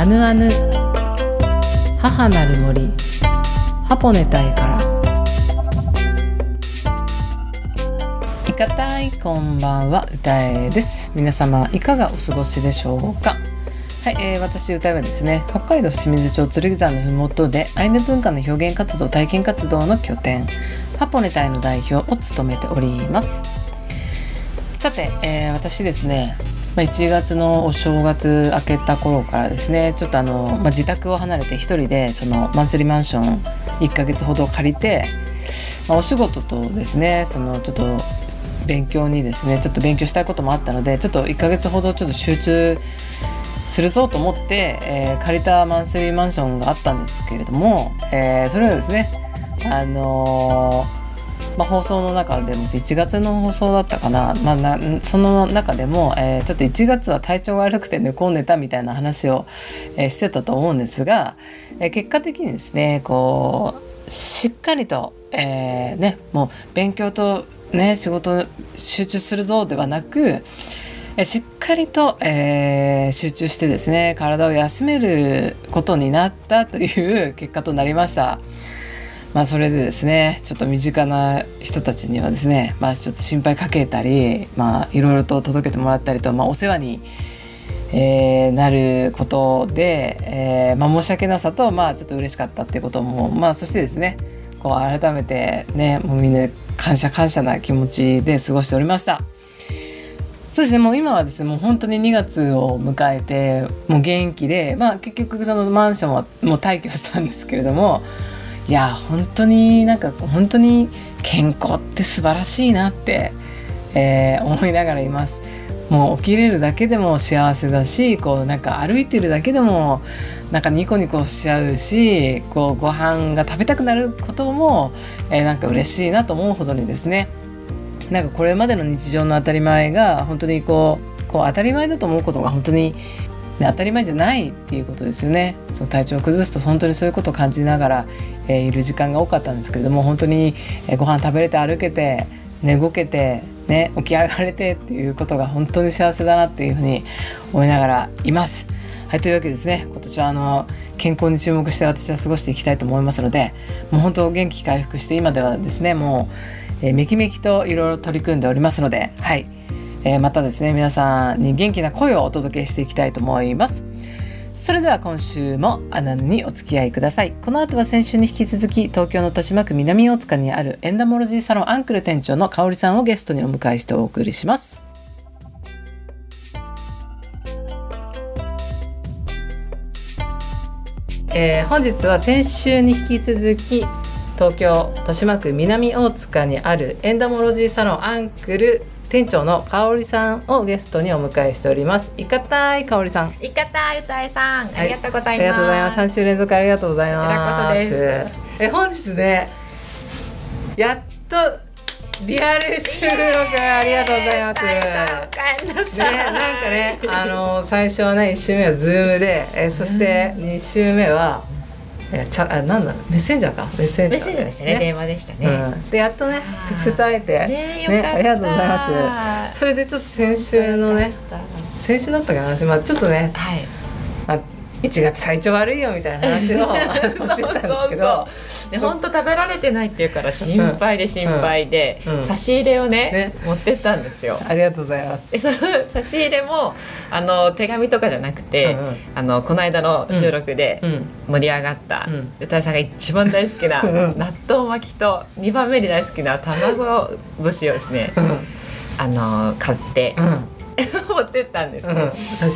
アヌアヌ。母なる森。ハポネタイから。いかたいこんばんは歌えです。皆様いかがお過ごしでしょうか。はい、えー、私歌はですね北海道清水町剣山のふもとでアイヌ文化の表現活動体験活動の拠点。ハポネタイの代表を務めております。さて、えー、私ですねまあ、1月のお正月明けた頃からですねちょっとあの、まあ、自宅を離れて一人でそのマンスリーマンション1ヶ月ほど借りて、まあ、お仕事とですねそのちょっと勉強にですねちょっと勉強したいこともあったのでちょっと1ヶ月ほどちょっと集中するぞと思って、えー、借りたマンスリーマンションがあったんですけれども、えー、それがですねあのーまあ、放送の中でも1月の放送だったかな,、まあ、なその中でも、えー、ちょっと1月は体調が悪くて寝込んでたみたいな話を、えー、してたと思うんですが、えー、結果的にですねこうしっかりと、えー、ね、もう勉強と、ね、仕事集中するぞではなくしっかりと、えー、集中してですね体を休めることになったという結果となりました。まあそれでですねちょっと身近な人たちにはですねまあちょっと心配かけたりまあいろいろと届けてもらったりと、まあ、お世話に、えー、なることで、えーまあ、申し訳なさとまあちょっと嬉しかったっていうこともまあそしてですねこう改めてねもうみんな感謝感謝な気持ちで過ごしておりました。そうですねもう今はですねもう本当に2月を迎えてもう元気でまあ結局そのマンションはもう退去したんですけれどもいや本当になんか本当に健康って素晴らしいなって、えー、思いながらいます。もう起きれるだけでも幸せだしこうなんか歩いてるだけでもなんかニコニコしちゃうしこうご飯が食べたくなることも、えー、なんか嬉しいなと思うほどにですねなんかこれまでの日常の当たり前が本当にこうこう当たり前だと思うことが本当にで当たり前じゃないっていうことですよね。その体調を崩すと本当にそういうことを感じながら、えー、いる時間が多かったんですけれども本当に、えー、ご飯食べれて歩けて寝ごけて、ね、起き上がれてっていうことが本当に幸せだなっていうふうに思いながらいます。はい、というわけですね。今年はあの健康に注目して私は過ごしていきたいと思いますのでもう本当元気回復して今ではですねもう、えー、めきめきといろいろ取り組んでおりますのではい。えー、またですね皆さんに元気な声をお届けしていきたいと思います。それでは今週もアナヌにお付き合いください。この後は先週に引き続き東京の豊島区南大塚にあるエンダモロジーサロンアンクル店長の香里さんをゲストにお迎えしてお送りします。えー、本日は先週に引き続き東京豊島区南大塚にあるエンダモロジーサロンアンクル店長の香里さんをゲストにお迎えしております。いかたい香里さん。いかたい歌えさん、はい、ありがとうございます、ありがとうございます。三週連続ありがとうございます。こちらこそです。え本日ねやっとリアル収録ありがとうございます。ね、なんかね、あの最初はね一週目はズームで、えそして二週目はえちゃあなんだメッセンジャーか。メッセンジャー、メッセンジャーでしたね。電話でしたね、うん、でやっとね直接会えて。ねねありがとうございます。それでちょっと先週のね先週だったかな。まあちょっとね、はい、まあ、1月体調悪いよみたいな話をしてたんですけどで本当食べられてないっていうから心配で心配で、うん。うん、差し入れをね、ね、持ってったんですよ。ありがとうございます。でその差し入れもあの手紙とかじゃなくて、うんうん、あのこの間の収録で盛り上がった、うん、歌いさんが一番大好きな納豆巻きと2番目に大好きな卵寿司をですね、あの買って、持ってったんです、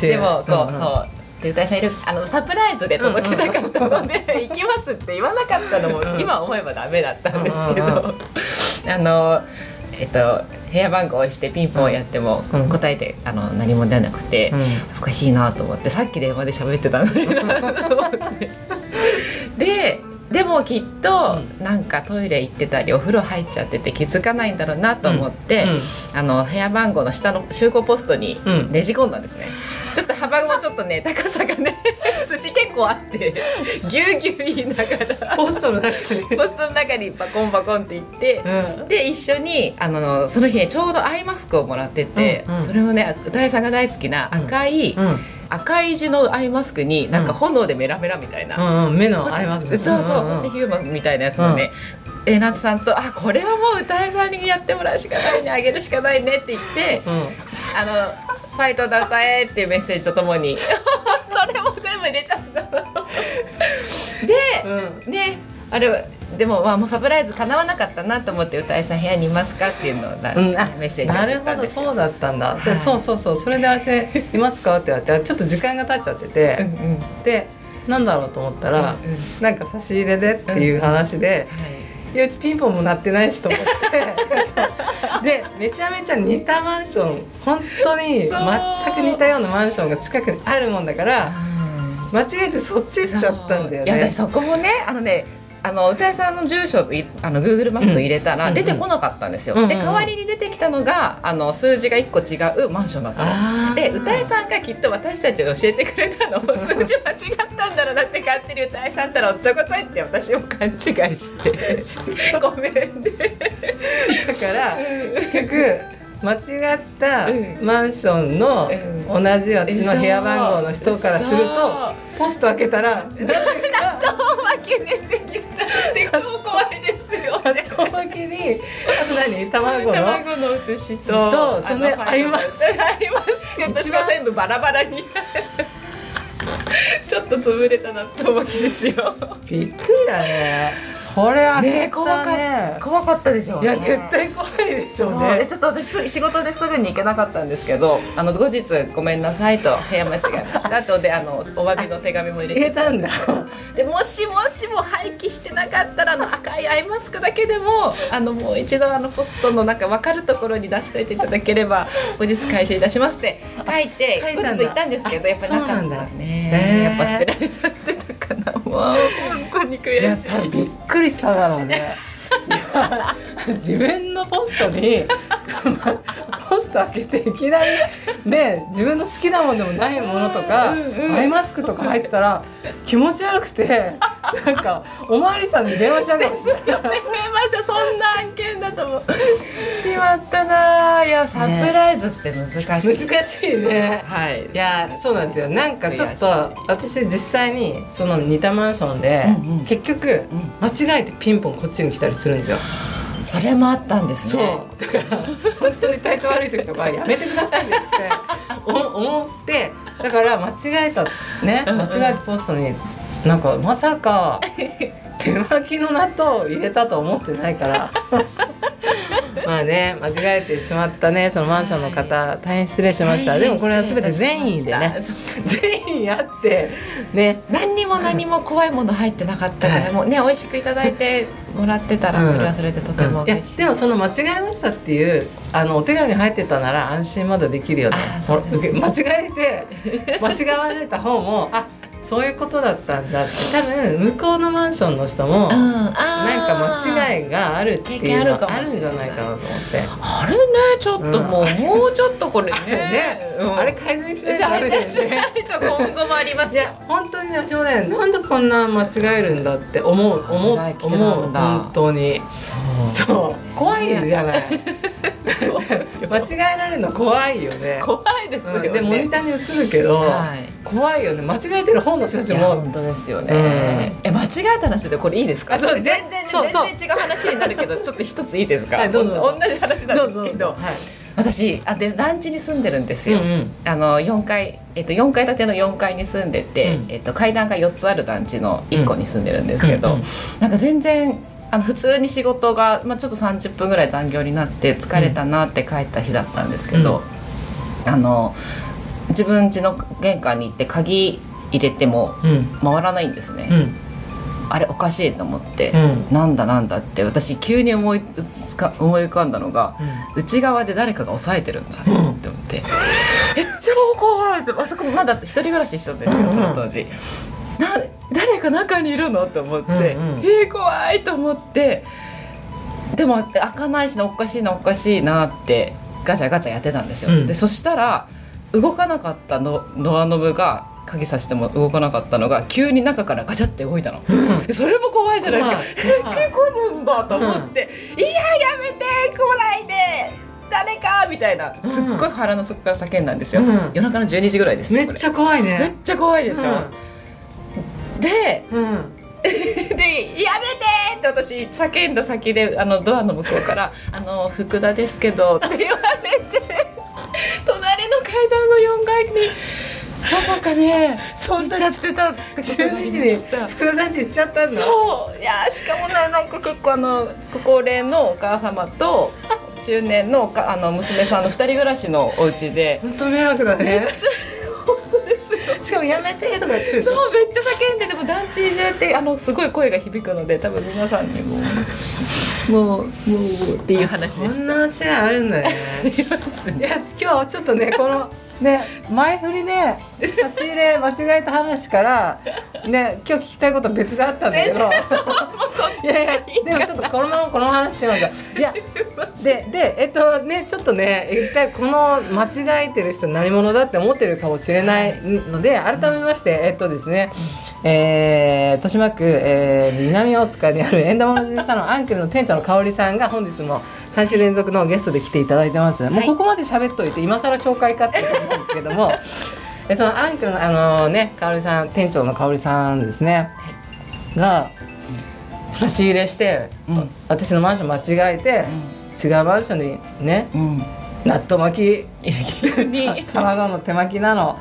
でもこう、そうで歌いさんいるあのサプライズで届けたかったので「行きます」って言わなかったのも今思えばダメだったんですけどあのえっと部屋番号を押してピンポンやっても、答えてあの何も出なくて、おかしいなと思ってさっき電話で喋ってたのになと思って。ででもきっと、なんかトイレ行ってたりお風呂入っちゃってて気づかないんだろうなと思って、あの部屋番号の下の集合ポストにねじ込んだんですね。ちょっと幅もちょっとね 高さがね 寿司結構あってぎゅうぎゅう言いながら。ポストの中に。ポストの中にバコンバコンっていって、うん、で一緒にあのその日ねちょうどアイマスクをもらってて、うんうん、それをね歌いさんが大好きな赤い、うん赤い字のアイマスクになんか炎でメラメラみたいな、うんうん、目のアイマスク。そうそう、んんん星ヒューマンみたいなやつをね、えなつさんと「あこれはもう歌いさんにやってもらうしかないねあげるしかないね」って言ってうん「あのファイトだ歌え」っていうメッセージとともに。それも全部入れちゃった。で、うねあれはでもまあもうサプライズ叶わなかったなと思って歌いさん部屋にいますかっていうのをな、うん、あメッセージなるほどそうだったんだ、ではいそうそうそうそれで私「いますか?」って言われてちょっと時間が経っちゃってて、うんうんでなんだろうと思ったら、うんうん。なんか差し入れでっていう話で、い。やうちピンポンも鳴ってないしと思って。でめちゃめちゃ似たマンション本当に全く似たようなマンションが近くにあるもんだから間違えてそっち行っちゃったんだよいやね私そこもねあのねあの歌いさんの住所いあの Google マップ入れたらうん。出てこなかったんですよ、うん。うんで代わりに出てきたのがあの数字が1個違うマンションだったの。で歌いさんがきっと私たちに教えてくれたの。を数字間違ったんだろうなって勝手に歌いさんったらおっちょこちょいって私も勘違いして。ごめんね。だから結局間違ったうん。マンションのう同じ私の部屋番号の人からするとポスト開けたら 納豆巻き出てきたって超怖いですよね。おまけにあと何？卵の？卵のお寿司とそうその合います。合います。私は全部バラバラに ちょっと潰れた納豆巻きですよ。びっくりだね。それはね怖かった。怖かったでしょうねいや絶対怖いでしょうね。でちょっと私す仕事ですぐに行けなかったんですけどあの後日ごめんなさいと部屋間違えましたと。であのお詫びの手紙も入れて。入れたんだ。でもしもしも廃棄してなかったらあの赤いアイマスクだけでもあのもう一度あのポストのなんか分かるところに出しておいていただければ後日回収いたしますって書いて後日行ったんですけどやっぱりなかったあやっぱ捨てられちゃってたかな。もう本当に悔しい。びっくりしただろうね。自分のポストに開けていきなりね自分の好きなものでもないものとかアイマスクとか入ってたら気持ち悪くてなんかおまわりさんに電話しちゃうかもしれない。ましたそんな案件だと思う。しまったないやサプライズって難しい、難しいね。はい。いやそうなんですよ。なんかちょっと私実際にその似たマンションで、うんうん。結局間違えてピンポンこっちに来たりするんですよそれもあったんですそう。ねだから本当に体調悪い時とかやめてくださいって思ってだから間違えたね間違えたポストになんかまさか手巻きの納豆を入れたと思ってないからまあね間違えてしまったねそのマンションの方大変失礼しました。でもこれは全て善意でね。善意あってね。何にも何も怖いもの入ってなかったから、はいもうね美味しくいただいてもらってたらうん。それはそれでとても嬉しい、でもその間違えましたっていうあのお手紙入ってたなら安心まだできるよね。間違えて間違われた方もあそういうことだったんだって。多分向こうのマンションの人も、うん、なんあか間い違いがあるっていうのあるんじゃないかなと思って。あれねちょっともう、もうちょっとこれね。ね、うん。あれ改善しないとダメだよしないね。と今後もありますよ。いや本当にね私もねなんでこんな間違えるんだって思う思う思なんだう本当に。そう。怖いじゃない 間違えられるの怖いよね。怖いですよね、うん。でモニターに映るけど、はい。怖いよね。間違えてる方の人たちも。本当ですよね、え間違えた話でこれいいですか？あそう全然ねそうそう。全然違う話になるけどちょっと一ついいですか、はいどうぞ。同じ話なんですけど。はい。私あで団地に住んでるんですよ、うんうん。あの4階、えっと、4階建ての4階に住んでて、うん。えっと、階段が4つある団地の1個に住んでるんですけど、うんうん。なんか全然あの普通に仕事が、まあ、ちょっと30分ぐらい残業になって疲れたなって帰った日だったんですけど、あの自分家の玄関に行って鍵入れてもうん。回らないんですね、うん。あれおかしいと思って、うん。なんだなんだって私急に思いつか思い浮かんだのが、内側で誰かが押さえてるんだって思って、え超怖い。ってあそこまだ一人暮らししてたんですけど、うんうんその当時。な 誰か中にいるの？って思って、うんうん。えー、怖いと思って。でも開かないしなおかしいなおかしいなってガチャガチャやってたんですよ、うん。でそしたら動かなかったのドアノブが鍵さしても動かなかったのが急に中からガチャって動いたの、でそれも怖いじゃないですか。怖い。怖い。え来るんだと思って、いややめて来ないで。誰かみたいな。すっごい腹の底から叫んだんですよ、うん。夜中の12時ぐらいですよめっちゃ怖いこれめっねちゃ怖いでしょ、でうん、う んで「やめて!」って私叫んだ先であのドアの向こうから「あの福田ですけど」って言われて 隣の階段の4階にまさかねそんなちゃってたってことがあ12り時にました。福田さんち行っちゃったんだそう。いやしかもねなんか結構あのご高齢のお母様と中年のおかあの娘さんの2人暮らしのお家で。本当迷惑だねしかもやめてとか言ってる。そうめっちゃ叫んででも団地中ってあのすごい声が響くので多分皆さんにも。もうもうっていう話でしそんな間違いあるんだね。た いや今日ちょっとねこのね前振りで差し入れ間違えた話からね今日聞きたいこと別があったんだけど。全然い。やいやでもちょっとこのままこの話しま すいやででえっとねちょっとね一回この間違えてる人何者だって思ってるかもしれないので改めましてえっとですねえー、豊島区、えー南大塚にある円玉のじサロンアンクルの店長の香織さんが本日も3週連続のゲストで来ていただいてます、もうここまで喋っといて今更紹介かってなんですけども。えそのアンクルのあのね香織さん店長の香織さんですね、が差し入れして、うん。私のマンション間違えて、違うマンションにねうん。納豆巻きに卵の手巻きなの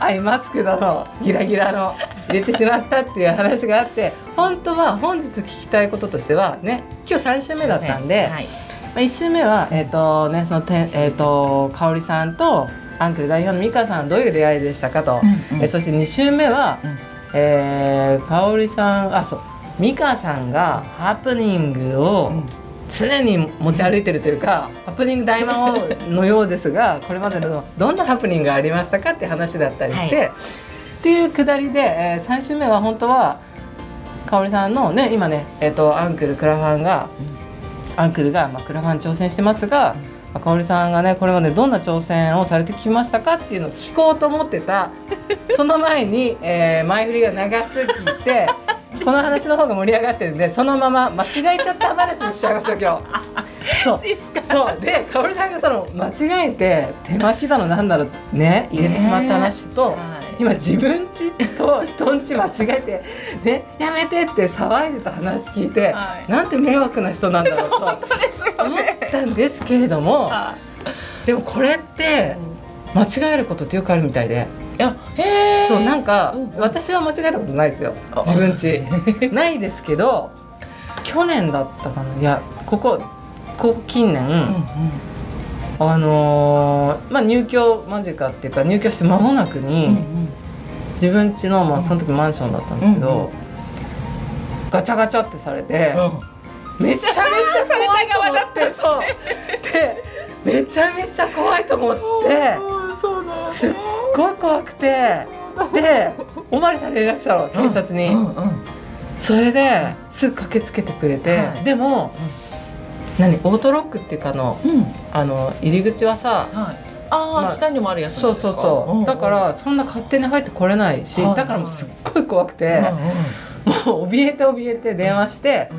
アイマスクだのギラギラの入れてしまったっていう話があって本当は本日聞きたいこととしてはね今日3週目だったんで、はい。まあ、1週目はえっ、とねそのてんえっ、と香織さんとアンクル代表の美香さんどういう出会いでしたかと、うんうん。えそして2週目は、うん。えー香織さんあそう美香さんがハプニングをうん。常に持ち歩いてるというか、ハプニング大魔王のようですが これまでのどんなハプニングがありましたかって話だったりして、はい。っていうくだりで、え3週目は本当は香織さんのね今ね、えー、とアンクルクラファンが、アンクルが、まあ、クラファン挑戦してますが、まあ、香織さんがねこれまでどんな挑戦をされてきましたかっていうのを聞こうと思ってた。その前に、えー前振りが長すぎて この話の方が盛り上がってるんでそのまま間違えちゃった話にしちゃいましょう今日。そう。そう。で香織さんがその間違えて手巻きだのなんだろうね入れてしまった話と、はい。今自分家と人ん家間違えてねやめてって騒いでた話聞いて、はい。なんて迷惑な人なんだろうと。本当ですよ思っねたんですけれどもあでもこれって間違えることってよくあるみたいでいやへえそうなんかうんうん。私は間違えたことないですよあ。自分家 ないですけど去年だったかな。いやここここ近年、うんうん。あのーまあ入居間近っていうか入居して間もなくに、うん自分家のまあその時マンションだったんですけど、うんうガチャガチャってされて、うんめちゃめちゃ怖いと思ってそう。でめちゃめちゃ怖いと思って。すっごい怖くて。でおまりさんに連絡したの警察に、うんうん。それですぐ駆けつけてくれて、はい。でも、何オートロックっていうかあのうん。あの入り口はさはい。ああ、まあ下にもあるやつそうそうそう、だからそんな勝手に入ってこれないし、はい。だからもうすっごい怖くて、もう怯えて怯えて電話して、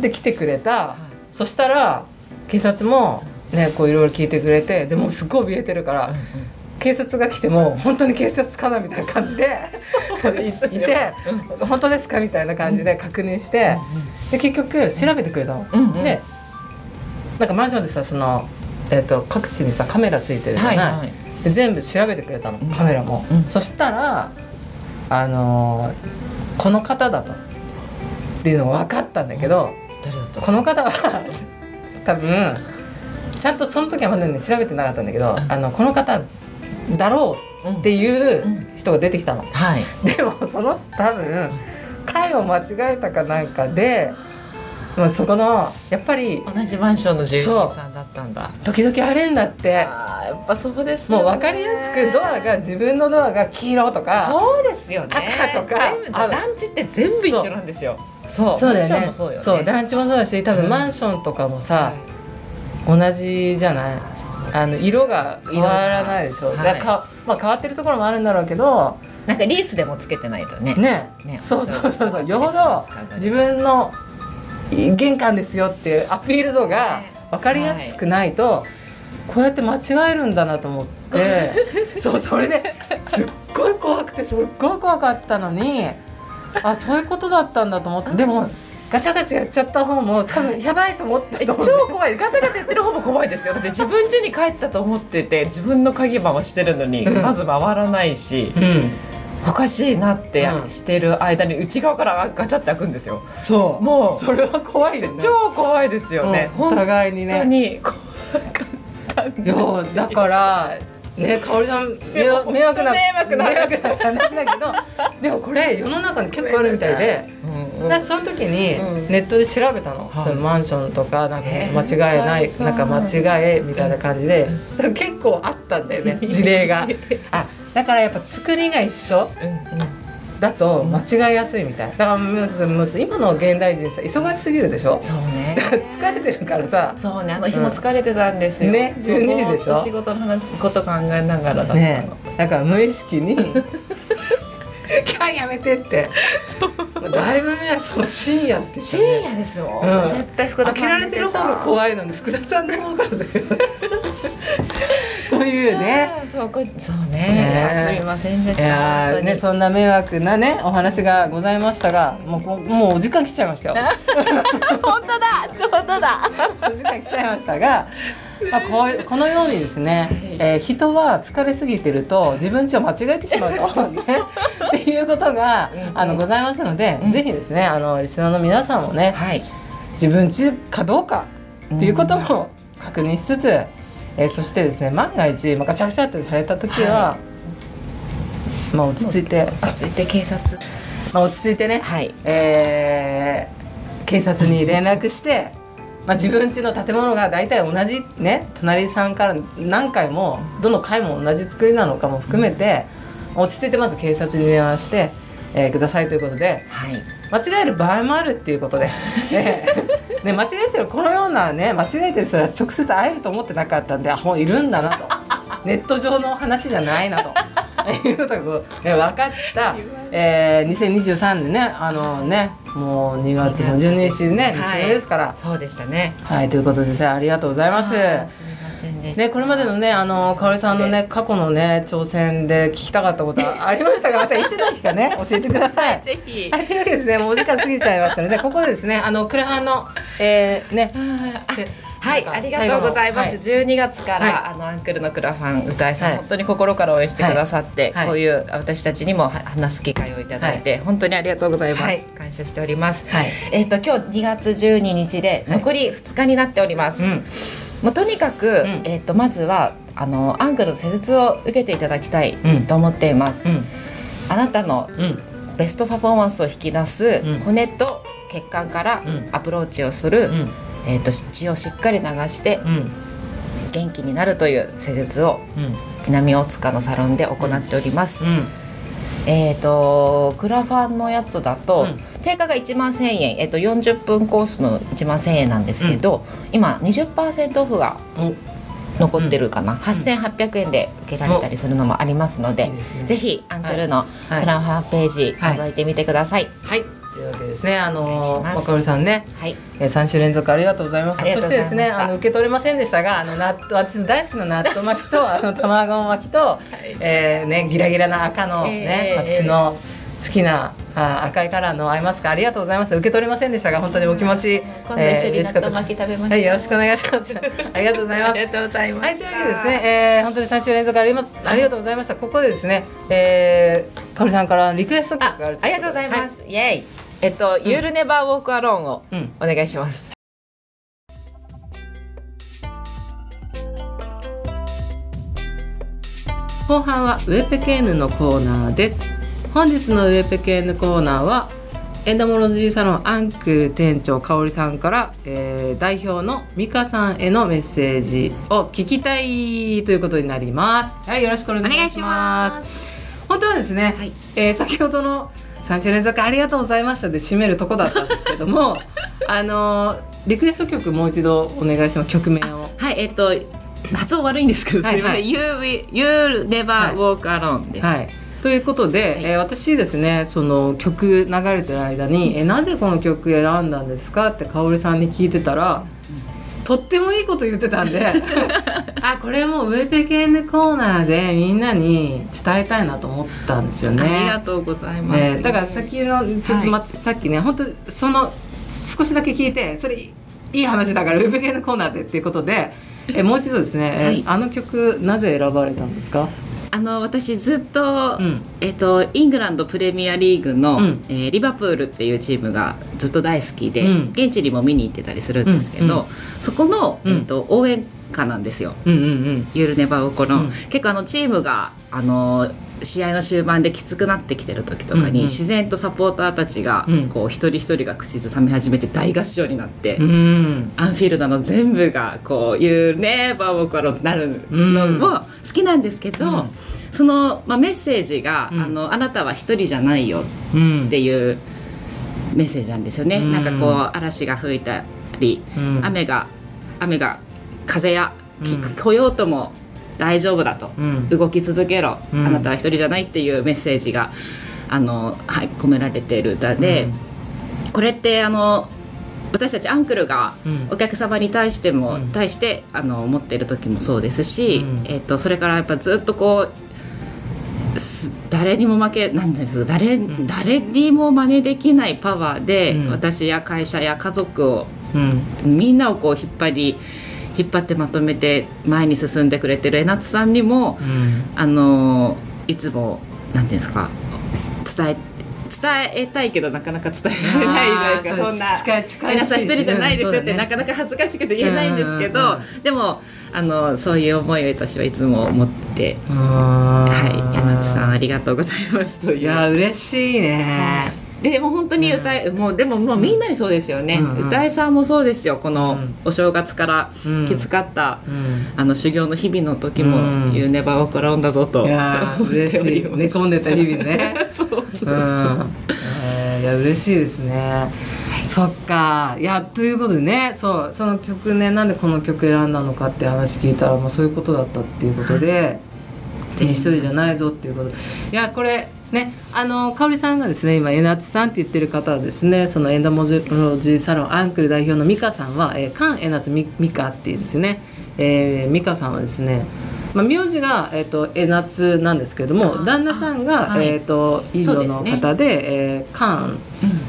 で来てくれた、そしたら警察もねこういろいろ聞いてくれてでもうすっごい怯えてるから、警察が来ても本当に警察かなみたいな感じでい いて本当ですかみたいな感じで確認して、で結局調べてくれたの。うんうん。でなんかマンションでさその、えー、と各地にさカメラついてるじゃない、はいはい。で全部調べてくれたのうん。カメラも、うん。そしたらあのーこの方だと。っていうのが分かったんだけど、この方は多分ちゃんとその時はまだね調べてなかったんだけど、あのこの方だろうっていう人が出てきたの。はい。でもその人多分回を間違えたかなんかで、まあ、そこのやっぱり同じマンションの住人さんだったんだ。時々あるんだって。あーやっぱそうですもう分かりやすくドアが自分のドアが黄色とかそうですよね。赤とか全部あランチって全部一緒なんですよ。そう。そう。だよね。もそう団地もそうだし多分マンションとかもさ、同じじゃない？あの色が変わらないでしょ、はい。だかまあ、変わってるところもあるんだろうけどなんかリースでもつけてないとね。ね。ね。そうそうそうそう。よほど自分の玄関ですよっていうアピール度が分かりやすくないと、こうやって間違えるんだなと思って。そうそれですっごい怖くてすっごい怖かったのにあそういうことだったんだと思って。でもガチャガチャやっちゃった方も多分やばいと思った超怖い。ガチャガチャやってる方も怖いですよ。だって自分家に帰ったと思ってて自分の鍵番をしてるのに、まず回らないし、うん、おかしいなってしてる間に内側からガチャって開くんですよ。そう。もうそれは怖いよね。超怖いですよね、お互いにね。本当に怖かったんですよ。だからね、かおりさん迷惑迷惑な迷惑な話だけど でもこれ世の中に結構あるみたいで、うんうん、その時にネットで調べたの、うん、そのマンションとかなんか間違いない、なんか間違えみたいな感じでそれ結構あったんだよね 事例が。あだからやっぱ作りが一緒、うん。うんだと間違いやすいみたい。だからもう今の現代人さ忙しすぎるでしょそうね。疲れてるからさ。そうねあの日も疲れてたんですよ、ね12時でしょ仕事の話こと考えながらだったの、ね、だから無意識に。キャやめてって。そう。だいぶ目はそう深夜って、ね、深夜ですもん、うん、絶対福田開けられてる方が怖いのに福田さんの方からというね。そうこそうね、ね、すみませんでしたねそんな迷惑なねお話がございましたがもうもうお時間来ちゃいましたよ。本当だちょうどだ。お時間来ちゃいましたがまあ、こうこのようにですね、えー、人は疲れすぎてると自分ちを間違えてしまうと、ね、っていうことが、あのございますので、うん、ぜひですねあのリスナーの皆さんもね、はい、自分ちかどうかっていうことも確認しつつ、えー、そしてですね万が一、まあ、ガチャガチャってされた時は、はい、まあ、落ち着いて。落ち着いて警察、まあ、落ち着いてね、はい、えー、警察に連絡してまあ、自分家の建物が大体同じね隣さんから何回もどの階も同じ作りなのかも含めて落ち着いてまず警察に電話して、えー、くださいということで、はい、間違える場合もあるっていうことで、ねね、間違えてるこのようなね間違えてる人は直接会えると思ってなかったんであもういるんだなと。ネット上の話じゃないなと。いうことがこう、ね、分かった、えー、2023年ねあのねもう2月の12日ね一緒ですから、はい、そうでしたね。はいということでありがとうございます。ね、これまでのねあのかおりさんのね過去のね挑戦で聞きたかったことありましたがまたいつの日かね 教えてください。ぜひ。はいというわけですねもうお時間過ぎちゃいましたのでここでですねあのクラファンの、えー、ね。はいありがとうございます、はい、12月から、はい、あのアンクルのクラファン歌いさん、はい、本当に心から応援してくださって、はい、こういう私たちにも話す機会をいただいて、本当にありがとうございます、感謝しております、えっ、ー、と今日2月12日で残り2日になっております、うん、もうとにかく、うん、えっ、ー、とまずはあのアンクルの施術を受けていただきたいと思っています、うん、あなたのベストパフォーマンスを引き出す骨と血管からアプローチをする、えーと、血をしっかり流して、元気になるという施術を、南大塚のサロンで行っております。えーと、クラファンのやつだと、定価が1万1000円、えーと、40分コースの1万1000円なんですけど、今20%オフが残ってるかな、うん、8800円で受けられたりするのもありますので、うん、ぜひアンクルのクラファンページ覗いてみてください。はい、はいというわけですね。あのまかおりさんね、はい、え三週連続ありがとうございます。そしてですね、あの受け取れませんでしたが、あの納豆私の大好きな納豆巻きとあの卵巻きと、はい、えー、ねギラギラな赤のね、えー、私の好きなあ赤いカラーのアイマスクありがとうございます。受け取れませんでしたが本当にお気持ち、今度一緒に納豆巻き食べましょう、はい、よろしくお願いします。ありがとうございます。ありがとうございます。はいというわけでですね、えー、本当に三週連続ありますありがとうございました。ここでですね、えー、かおりさんからリクエスト曲があるありがとうございます。イエイ。えっと、ゆるネバーウォークアローンをお願いします。後半はウェペケーヌのコーナーです。本日のウェペケーヌコーナーはエンダモロジーサロンアンクル店長香織さんから、えー、代表の美香さんへのメッセージを聞きたいということになります。はい、よろしくお願いします。本当はですね、はい、えー、先ほどの3週連続ありがとうございましたで締めるとこだったんですけども あのリクエスト曲もう一度お願いします曲名を。はいえっと発音悪いんですけど、すみません「You, you Never Walk Alone」です、はいということで、はい、えー、私ですねその曲流れてる間に「えなぜこの曲選んだんですか?」って香織さんに聞いてたら、とってもいいこと言ってたんで あこれもウェペケンコーナーでみんなに伝えたいなと思ったんですよね。ありがとうございます。ね、だからさっきのちょっと、ま、さっきね本当その少しだけ聞いてそれいい話だからウェペケンコーナーでっていうことでえもう一度ですね、はい、あの曲なぜ選ばれたんですか？あの私ずっと,、えーと、イングランドプレミアリーグの、うん、えー、リバプールっていうチームがずっと大好きで、うん、現地にも見に行ってたりするんですけど、うん。うん、そこの、えーと、応援歌なんですよ「うんうんうん、ゆるねばうこの」結構あのチームがあの試合の終盤できつくなってきてる時とかに、自然とサポーターたちが、こう一人一人が口ずさみ始めて大合唱になって、うん、アンフィールドの全部がこういうねバーボコロになるのも好きなんですけど、うん、その、まあ、メッセージが、あの「あなたは一人じゃないよ」っていうメッセージなんですよね。なんかこう嵐が吹いたり、雨が雨が風や来ようとも大丈夫だと、うん、動き続けろ、うん、あなたは一人じゃないっていうメッセージがあの、はい、込められている歌で、うん、これってあの私たちアンクルがお客様に対しても、対してあの思っている時もそうですし、えーと、それからやっぱずっとこう誰にも負けなんです誰,、誰にも真似できないパワーで、私や会社や家族を、みんなをこう引っ張り引っ張ってまとめて前に進んでくれてる江夏さんにも、うん、あのいつも何ていうんですか伝え伝えたいけどなかなか伝えられないじゃないですか。そんな皆さん一人じゃないですよって、ね、なかなか恥ずかしくて言えないんですけど、でもあのそういう思いを私はいつも持ってはい柳さんありがとうございますといや嬉しいね、でも本当に歌い、うん、もうでももうみんなにそうですよね、うんうん、歌いさんもそうですよ。このお正月からきつかった、うん、あの修行の日々の時も「You never walk around だぞと」いや嬉しい。寝込んでた日々ね。そうそうそう、うん。えー、いや嬉しいですね。そっか。いやということでねそうその曲ねなんでこの曲選んだのかって話聞いたら、まあ、そういうことだったっていうことで「一人じゃないぞ」っていうこと。いやこれね、あの香織さんがですね今えなつさんって言ってる方はですねそのエンダモジロジーサロンアンクル代表の美香さんは、えー、カンエナツミミカっていうんですよね、えー、美香さんはですねまあ、名字が、えーと、えなつなんですけれども旦那さんが、はい、えーと、インドの方で、ね。えー、カン、うん、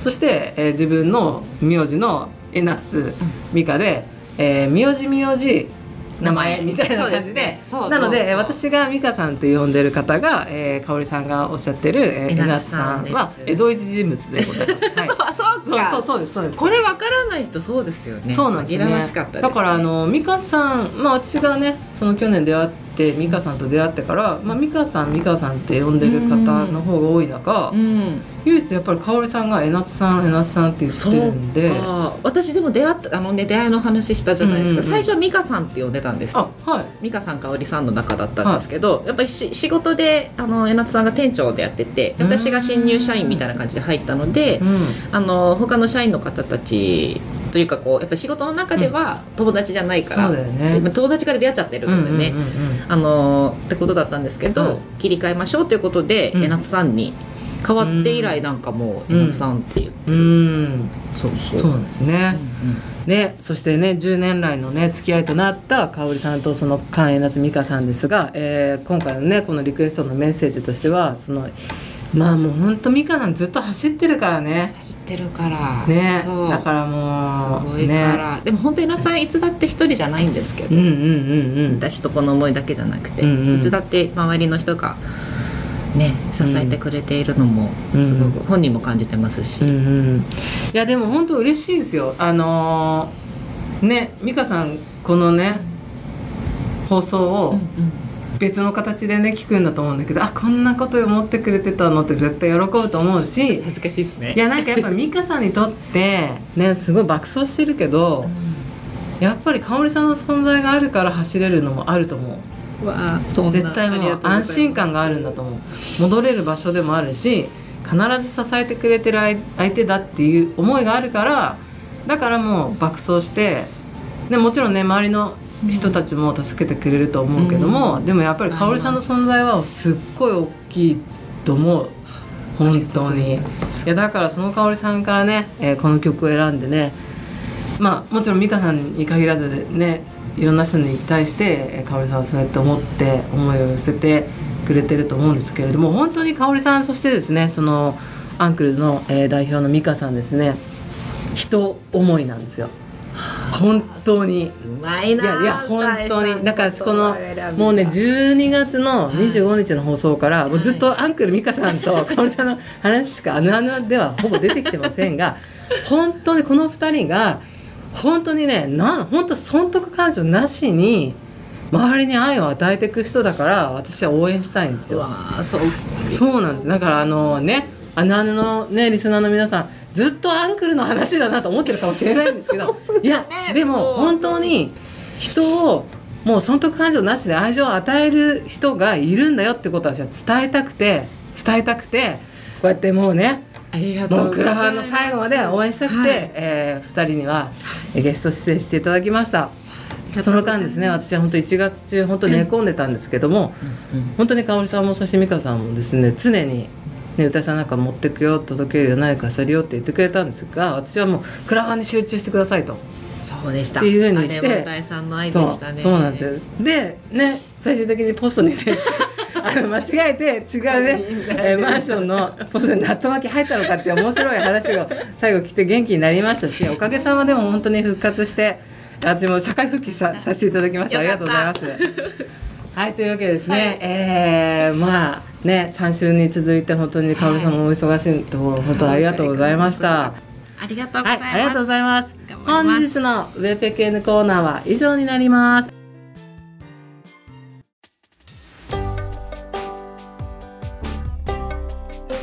そして、えー、自分の名字のえなつ美香で、えー、名字名字名前みたいな感じでなので私が美香さんと呼んでる方が、えー、香織さんがおっしゃってる、えー、えなさんは江戸一人物でございます。はい、そうそうそうですそうです。これわからない人そうですよね。そうなんですね。だからあの美香さんまあ私がねその去年出会ってって美香さんと出会ってから、まあ、美香さん美香さんって呼んでる方の方が多い中、うん、唯一やっぱり香織さんが「えなつさんえなつさん」って言ってるんで。私でも出会ったあの、ね、出会いの話したじゃないですか、うんうん、最初は美香さんって呼んでたんですよ、はい、美香さん香織さんの中だったんですけど、はい、やっぱりし仕事であのえなつさんが店長でやってて私が新入社員みたいな感じで入ったので、うん、あの他の社員の方たちというかこうやっぱ仕事の中では友達じゃないから、うんね、友達から出会っちゃってるのでね、うんうんうんうん、あのってことだったんですけど、切り替えましょうということで、えなつさんに変わって以来なんかもうえなつさんって言って、うん、そうそう。そうなんですね、うんうん。ね、そしてね10年来のね付き合いとなった香織さんとその菅江夏美香さんですが、えー、今回のねこのリクエストのメッセージとしてはそのまあもう本当美香さんずっと走ってるからね。走ってるから。ね。だからもうすごいから、ね、でも本当に夏さんいつだって一人じゃないんですけど、うんうんうんうん、私とこの思いだけじゃなくて、うんうん、いつだって周りの人がね支えてくれているのもすごく本人も感じてますし、うんうん、いやでも本当嬉しいですよ。あのー、ね美香さんこのね放送を、うんうん別の形でね聞くんだと思うんだけどあこんなこと思ってくれてたのって絶対喜ぶと思うし恥ずかしいですね。いやなんかやっぱ美香さんにとってねすごい爆走してるけど、うん、やっぱり香織さんの存在があるから走れるのもあると思う。わそ絶対もう安心感があるんだと思う。戻れる場所でもあるし必ず支えてくれてる相手だっていう思いがあるからだからもう爆走してでもちろんね周りの人たちも助けてくれると思うけども、うん、でもやっぱり香織さんの存在はすっごい大きいと思う。本当に。いやだからその香織さんからね、えー、この曲を選んでねまあもちろん美香さんに限らずねいろんな人に対して香織さんはそうやって思って思いを寄せてくれてると思うんですけれども本当に香織さんそしてですねそのアンクルの、えー、代表の美香さんですね人思いなんですよ。本当に。うまいないやいや本当に。だからこのもうね12月の25日の放送から、もうずっとアンクル美香さんと 香織さんの話しかあのあのではほぼ出てきてませんが 本当にこの2人が本当にねなん本当損得感情なしに周りに愛を与えていく人だから私は応援したいんですよ。そうそうなんです。だからあのねあのあのねリスナーの皆さんずっとアンクルの話だなと思ってるかもしれないんですけど。いやでも本当に人をもう損得感情なしで愛情を与える人がいるんだよってことは私は伝えたくて伝えたくてこうやってもうねもうクラファンの最後まで応援したくて、はい、えー、2人にはゲスト出演していただきました。その間ですね私は本当1月中本当寝込んでたんですけども、うんうん、本当に香織さんもそして美香さんもですね常にね、歌さんなんか持ってくよ届けるよ何かするよって言ってくれたんですが私はもうクラファンに集中してくださいと。そうでした。っていうふうにしてさんの愛でしたね。そうなんです。よでね最終的にポストにね あの間違えて違うね、えー、マンションのポストに納豆巻き入ったのかって面白い話が最後来て元気になりましたしおかげさまでも本当に復活して私も社会復帰ささせていただきました。ありがとうございます。はいというわけですね、はい、えー、まあね3週に続いて本当にかおりさんもお忙しいところ本当ありがとうございました。ありがとうございます。はい、ありがとうございます。本日のウェペケンコーナーは以上になります。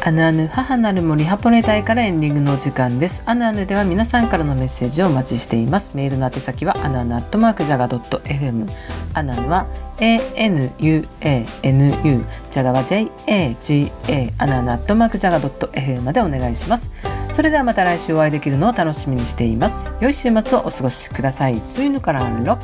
アヌアヌ母なる森ハポネ隊からエンディングのお時間です。アヌアヌでは皆さんからのメッセージをお待ちしています。メールの宛先はアヌアヌアットマークジャガドット FM。アヌアヌは ANUANU ジャガは JAGA アヌアヌアットマークジャガドット FM までお願いします。それではまた来週お会いできるのを楽しみにしています。良い週末をお過ごしください。スイヌからロ